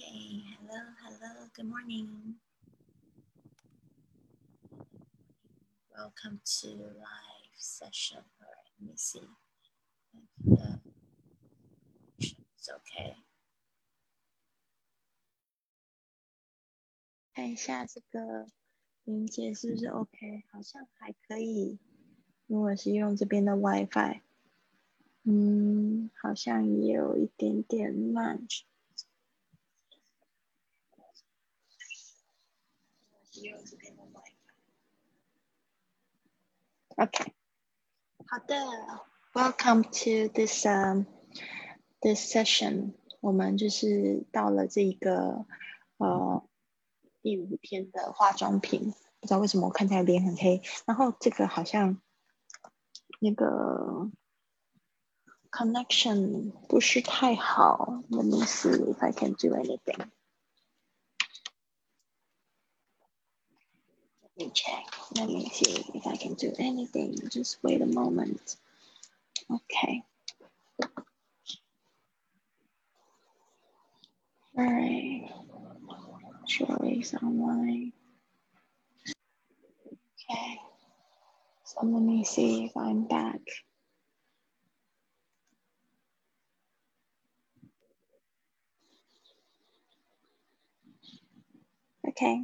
Okay, hello, hello, good morning. Welcome to live session. All right, let me see if the it's okay. 看一下这个连接是不是 OK？好像还可以。如果是用这边的 WiFi，嗯，好像也有一点点慢。 用这边的 WiFi。OK，好的，Welcome to this um this session。我们就是到了这个呃第五天的化妆品。不知道为什么我看起来脸很黑，然后这个好像那个 connection 不是太好。Let me see if I can do anything. Me check. Let me see if I can do anything. Just wait a moment. Okay. All right. Choice online. Okay. So let me see if I'm back. Okay.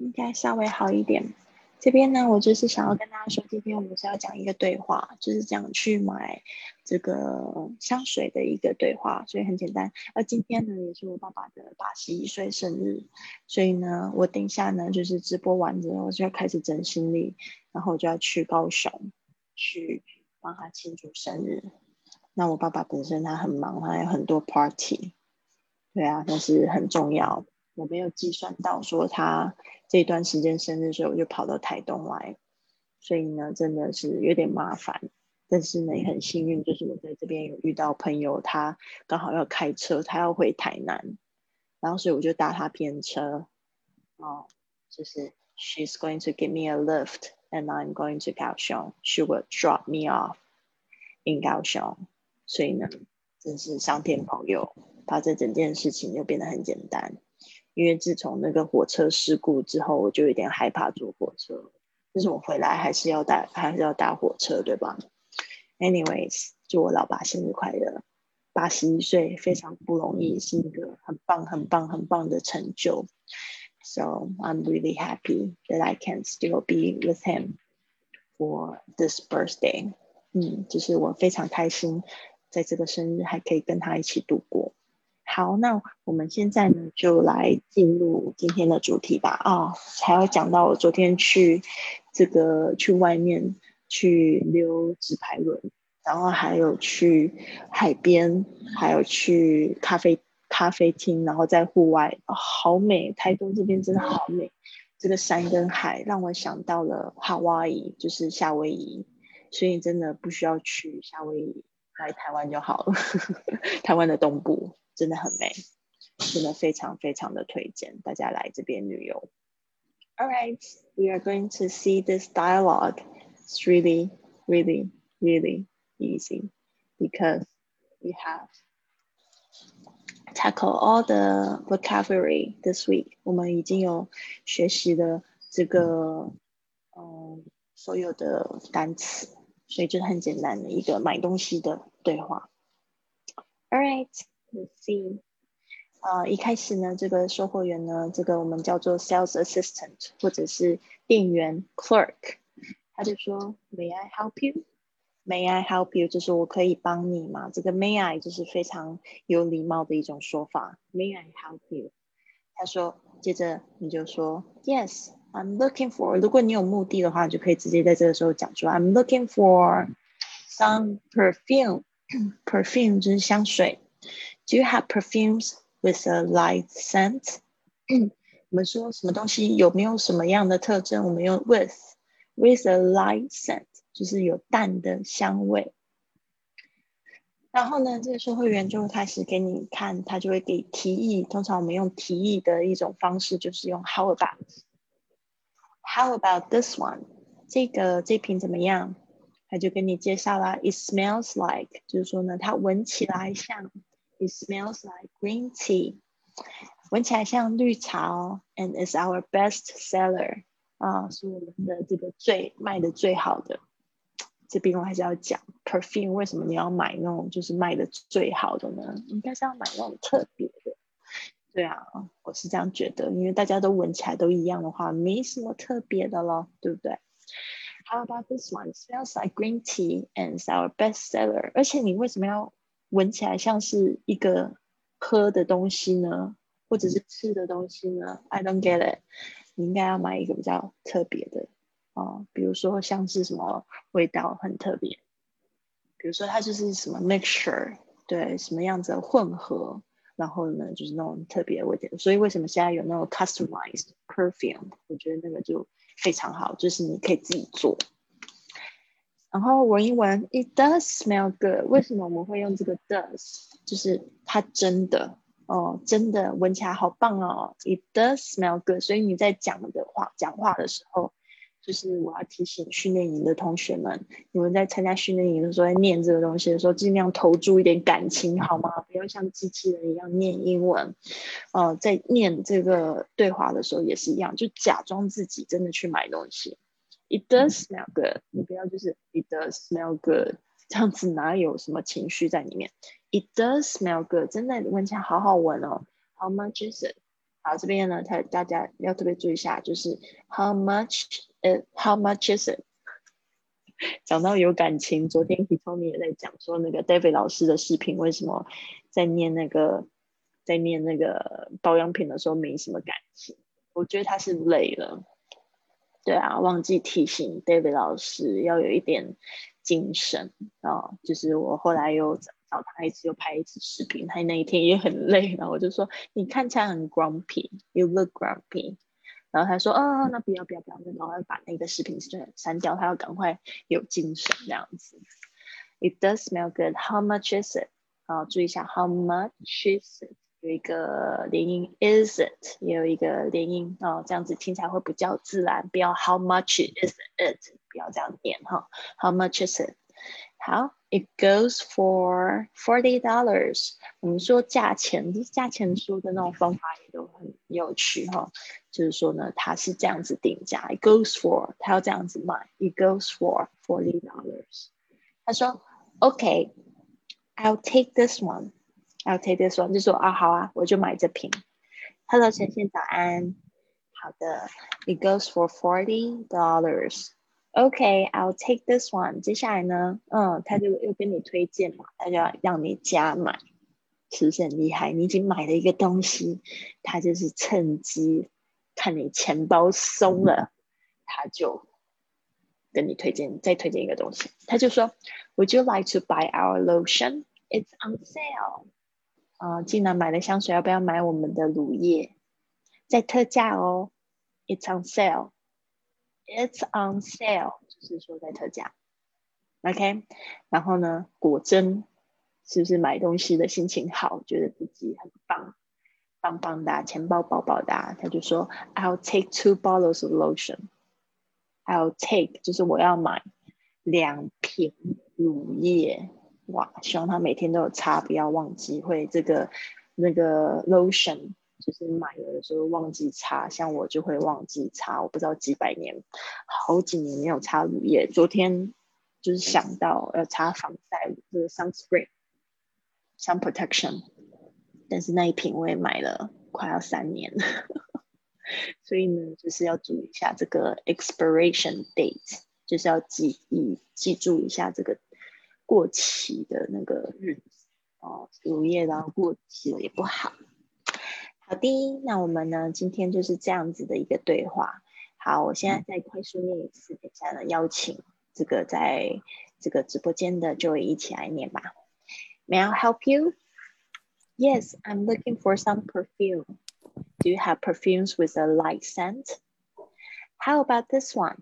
应该稍微好一点。这边呢，我就是想要跟大家说，今天我们是要讲一个对话，就是讲去买这个香水的一个对话，所以很简单。而今天呢，也是我爸爸的八十一岁生日，所以呢，我等一下呢，就是直播完之后就要开始整行李，然后我就要去高雄去帮他庆祝生日。那我爸爸本身他很忙，他有很多 party，对啊，但是很重要。我没有计算到说他这段时间生日，所以我就跑到台东来，所以呢，真的是有点麻烦。但是呢，也很幸运，就是我在这边有遇到朋友，他刚好要开车，他要回台南，然后所以我就搭他便车。哦，就是 She's going to give me a lift, and I'm going to 高雄。She will drop me off in 高雄。所以呢，真是上天保佑，把这整件事情就变得很简单。因为自从那个火车事故之后，我就有点害怕坐火车。但是我回来还是要搭，还是要搭火车，对吧？Anyways，祝我老爸生日快乐，八十一岁非常不容易，是一个很棒、很棒、很棒的成就。So I'm really happy that I can still be with him for this birthday。嗯，就是我非常开心，在这个生日还可以跟他一起度过。好，那我们现在呢，就来进入今天的主题吧。啊，还要讲到我昨天去这个去外面去溜直排轮，然后还有去海边，还有去咖啡咖啡厅，然后在户外，好美！台东这边真的好美，这个山跟海让我想到了夏威夷，就是夏威夷，所以真的不需要去夏威夷，来台湾就好了，台湾的东部。真的很美，真的非常非常的推荐大家来这边旅游。All right, we are going to see this dialogue. It's really, really, really easy because we have tackle all the vocabulary this week. 我们已经有学习了这个嗯所有的单词，所以就是很简单的一个买东西的对话。All right. Let's see，呃，一开始呢，这个售货员呢，这个我们叫做 sales assistant 或者是店员 clerk，他就说 May I help you？May I help you？就是我可以帮你吗？这个 May I 就是非常有礼貌的一种说法。May I help you？他说，接着你就说 Yes，I'm looking for。如果你有目的的话，就可以直接在这个时候讲出 I'm looking for some perfume。perfume 就是香水。Do you have perfumes with a light scent？我们说什么东西有没有什么样的特征？我们用 with with a light scent，就是有淡的香味。然后呢，这个售货员就会开始给你看，他就会给提议。通常我们用提议的一种方式，就是用 How about？How about this one？这个这瓶怎么样？他就跟你介绍了，It smells like，就是说呢，它闻起来像。It smells like green tea. 闻起来像绿茶哦，and is our best seller 啊，是我们的这个最卖的最好的。这边我还是要讲 perfume，为什么你要买那种就是卖的最好的呢？应该是要买那种特别的。对啊，我是这样觉得，因为大家都闻起来都一样的话，没什么特别的咯，对不对？How about this one? Smells like green tea and is our best seller。而且你为什么要 闻起来像是一个喝的东西呢？或者是吃的东西呢？I don't get it。你应该要买一个比较特别的啊，比如说像是什么味道很特别，比如说它就是什么 mixture，对，什么样子的混合，然后呢就是那种特别味道。所以为什么现在有那种 customized perfume？我觉得那个就非常好，就是你可以自己做。然后闻一闻，It does smell good。为什么我们会用这个 does？就是它真的。哦，真的闻起来好棒哦！It does smell good。所以你在讲的话、讲话的时候，就是我要提醒训练营的同学们，你们在参加训练营的时候，在念这个东西的时候，尽量投注一点感情，好吗？不要像机器人一样念英文。呃，在念这个对话的时候也是一样，就假装自己真的去买东西。It does smell good。你不要就是 It does smell good，这样子哪有什么情绪在里面？It does smell good，真的闻起来好好闻哦。How much is it？好，这边呢，他大家要特别注意一下，就是 How much？呃，How much is it？讲到有感情，昨天 Hitomi 也在讲说，那个 David 老师的视频为什么在念那个在念那个保养品的时候没什么感情？我觉得他是累了。对啊，忘记提醒 David 老师要有一点精神啊。就是我后来又。找他一次又拍一次视频，他那一天也很累然后。我就说你看起来很 grumpy，you look grumpy。然后他说，哦，那不要不要不要，那我要把那个视频删删掉，他要赶快有精神这样子。It does smell good. How much is it？啊，注意一下，How much is it？有一个连音，is it？也有一个连音啊，这样子听起来会比较自然。不要 How much is it？不要这样念哈。How much is it？好，It goes for forty dollars。我们说价钱，价钱说的那种方法也都很有趣哈。就是说呢，它是这样子定价，It goes for，它要这样子卖，It goes for forty dollars。他说，OK，I'll take this one。I'll take this one，就说啊，好啊，我就买这瓶。Hello，晨晨早安。好的，It goes for forty dollars。OK，I'll take this one。接下来呢，嗯，他就又跟你推荐嘛，他就要让你加买，是不是很厉害？你已经买了一个东西，他就是趁机看你钱包松了，他就跟你推荐，再推荐一个东西。他就说，Would you like to buy our lotion? It's on sale。 啊，既然买了香水，要不要买我们的乳液？在特价哦，It's on sale。It's on sale，就是说在特价，OK。然后呢，果真是不是买东西的心情好，觉得自己很棒，棒棒哒，钱包饱饱的，他就说，I'll take two bottles of lotion。I'll take 就是我要买两瓶乳液，哇，希望他每天都有擦，不要忘记会这个那个 lotion。就是买了的时候忘记擦，像我就会忘记擦，我不知道几百年，好几年没有擦乳液。昨天就是想到要擦防晒就是 sunscreen，sun protection，但是那一瓶我也买了快要三年，所以呢就是要注意一下这个 expiration date，就是要记忆记住一下这个过期的那个日子哦，乳液然后过期了也不好。好的，那我们呢？今天就是这样子的一个对话。好，我现在再快速念一次，等下呢邀请这个在这个直播间的这位一起来念吧。May I help you? Yes, I'm looking for some perfume. Do you have perfumes with a light scent? How about this one?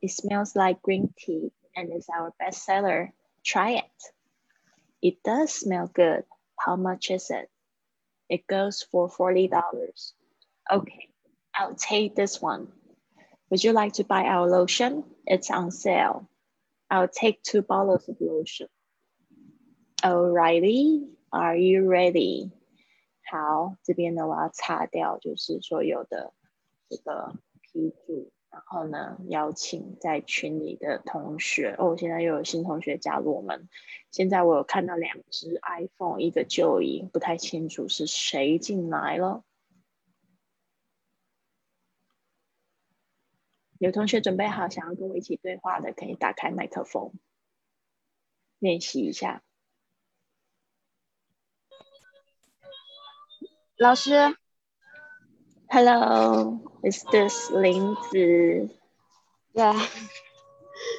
It smells like green tea and is our best seller. Try it. It does smell good. How much is it? It goes for $40. Okay, I'll take this one. Would you like to buy our lotion? It's on sale. I'll take two bottles of lotion. Alrighty, Are you ready？好，这边呢我要擦掉，就是所有的这个批注， 然后呢邀请在群里的同学。哦，现在又有新同学加入我们。现在我有看到两只 iPhone，一个就已，不太清楚是谁进来了。有同学准备好想要跟我一起对话的，可以打开麦克风，练习一下。老师，Hello，is this 林子？Yeah，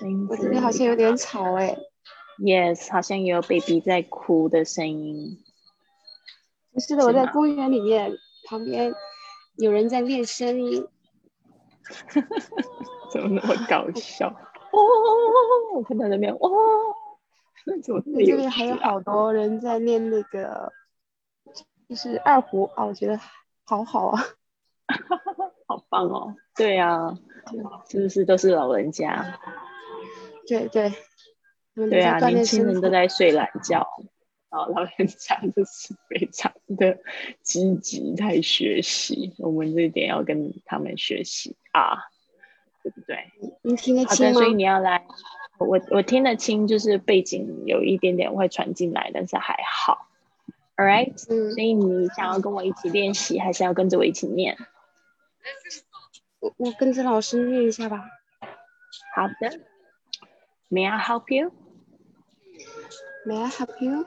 林子，我这边好像有点吵哎。Yes，好像有 baby 在哭的声音。不是的，我在公园里面，旁边有人在练声音。怎么那么搞笑？哦，我看到那边，哇，怎么这里还有好多人在练那个，就是二胡啊，我觉得好好啊，好棒哦！对啊，是不是都是老人家？对对，对啊，年轻人都在睡懒觉。啊，老人家就是非常的积极在学习，我们这一点要跟他们学习啊，对不对？你听得清吗？所以你要来，我我听得清，就是背景有一点点会传进来，但是还好。All right，所以你想要跟我一起练习，还是要跟着我一起念？我我跟着老师念一下吧。好的。May I help you? May I help you?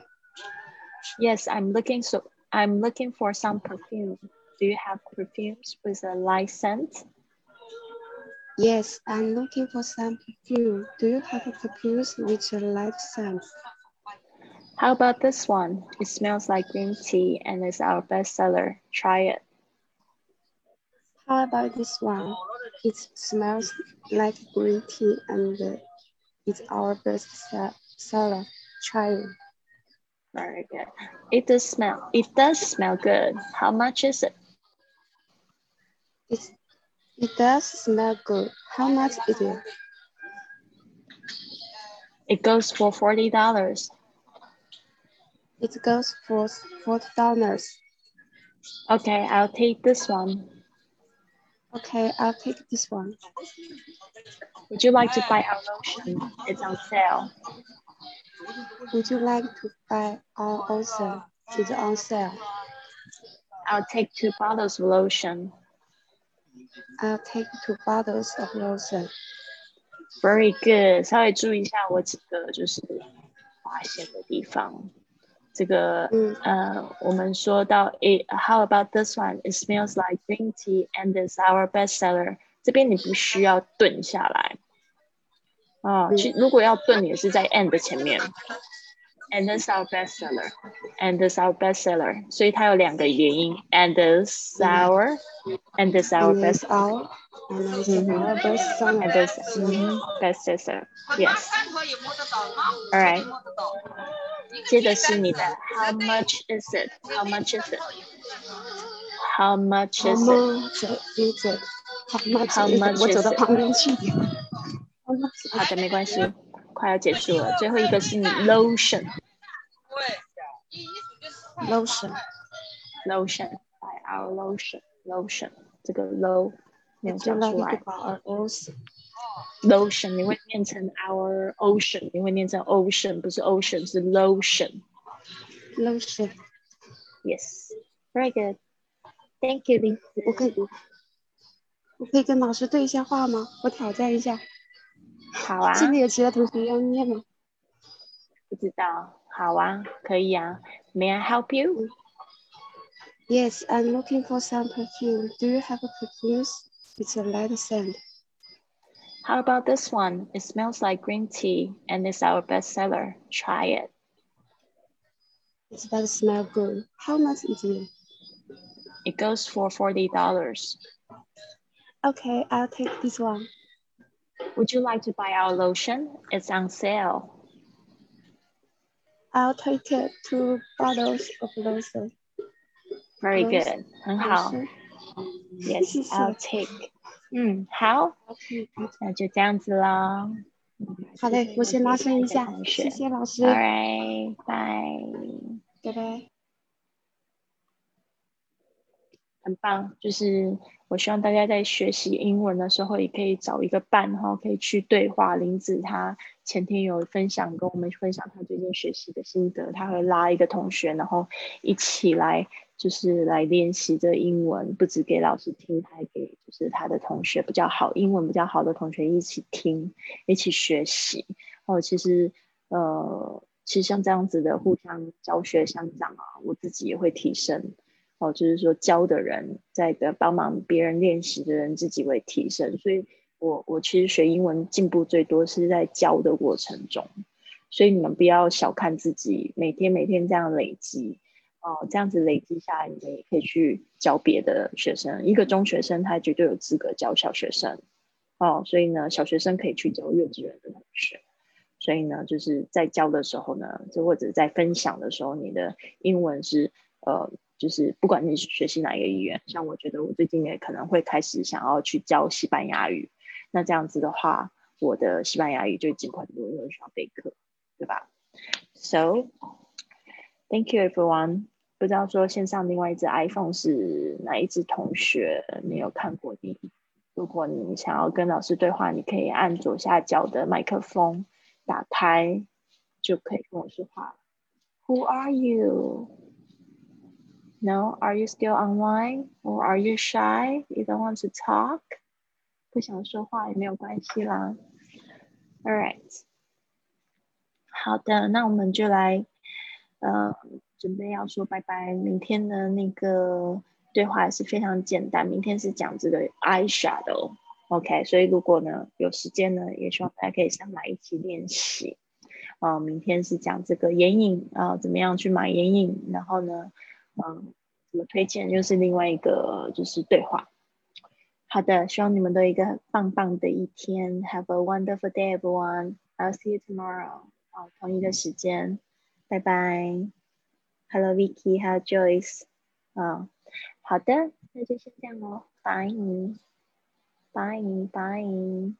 Yes, I'm looking so I'm looking for some perfume. Do you have perfumes with a light scent? Yes, I'm looking for some perfume. Do you have a perfume with a light scent? How about this one? It smells like green tea and is our bestseller. Try it. How about this one? It smells like green tea and it's our best seller. Try it. Very good. It does smell. It does smell good. How much is it? It it does smell good. How much is it? It goes for forty dollars. It goes for forty dollars. Okay, I'll take this one. Okay, I'll take this one. Would you like to buy our lotion? It's on sale. Would you like to buy our lotion? It's on sale. I'll take two bottles of lotion. I'll take two bottles of lotion. Very good. 稍微注意一下我几个就是划线的地方。 这个，嗯，呃，我们说到，it how about this one? It smells like green tea and is our bestseller. 这边你不需要顿下来。啊，其如果要顿也是在 and 前面，and is our bestseller，and is our bestseller，所以它有两个元音，and is our，and is our bestseller，嗯哼，and is bestseller，yes，all right， 接着是你的 how much is it？how much is it？how much is it？how much？我走到旁边去。好的，没关系，快要结束了。最后一个是你 lotion，lotion，lotion，by our lotion，lotion，这个 low 没有讲出来。lotion 你会念成 our ocean，你会念成 ocean，不是 ocean，是 lotion。lotion，yes，very good，thank you，林子。我可以，我可以跟老师对一下话吗？我挑战一下。好啊。今天有其他同学要念吗？不知道。好啊，可以啊。May I help you? Yes, I'm looking for some perfume. Do you have a perfume? It's a light scent. How about this one? It smells like green tea and it's our bestseller. Try it. It does smell good. How much is it? It goes for $40. Okay, I'll take this one. Would you like to buy our lotion? It's on sale. I'll take two bottles of lotion. Very good，很好。Yes, I'll take. 嗯，好，那就这样子啦。好嘞，我先拉伸一下，谢谢老师。All right, bye. 拜拜。很棒，就是我希望大家在学习英文的时候，也可以找一个伴然后，可以去对话。林子他前天有分享，跟我们分享他最近学习的心得，他会拉一个同学，然后一起来，就是来练习这英文，不止给老师听，还给就是他的同学比较好，英文比较好的同学一起听，一起学习。哦，其实呃，其实像这样子的互相教学相长啊，我自己也会提升。哦，就是说教的人在的帮忙别人练习的人自己会提升，所以我我其实学英文进步最多是在教的过程中，所以你们不要小看自己，每天每天这样累积，哦，这样子累积下来，你们也可以去教别的学生。一个中学生他绝对有资格教小学生，哦，所以呢，小学生可以去教幼稚园的同学，所以呢，就是在教的时候呢，就或者在分享的时候，你的英文是呃。就是不管你是学习哪一个语言，像我觉得我最近也可能会开始想要去教西班牙语，那这样子的话，我的西班牙语就进步很多，因为需要备课，对吧？So thank you everyone。不知道说线上另外一只 iPhone 是哪一只同学没有看过你？如果你想要跟老师对话，你可以按左下角的麦克风打开，就可以跟我说话。Who are you？No, are you still online or are you shy? You don't want to talk? 不想说话也没有关系啦。All right，好的，那我们就来，呃，准备要说拜拜。明天的那个对话也是非常简单。明天是讲这个 eye shadow，OK？所以如果呢有时间呢，也希望大家可以上来一起练习。啊，明天是讲这个眼影啊，怎么样去买眼影，然后呢？嗯，怎么推荐又是另外一个就是对话。好的，希望你们都有一个棒棒的一天。Have a wonderful day, everyone. I'll see you tomorrow. 好，同一个时间，拜拜。Hello, Vicky. Hello, Joyce. 啊，好的，那就先这样喽。Bye, bye, bye.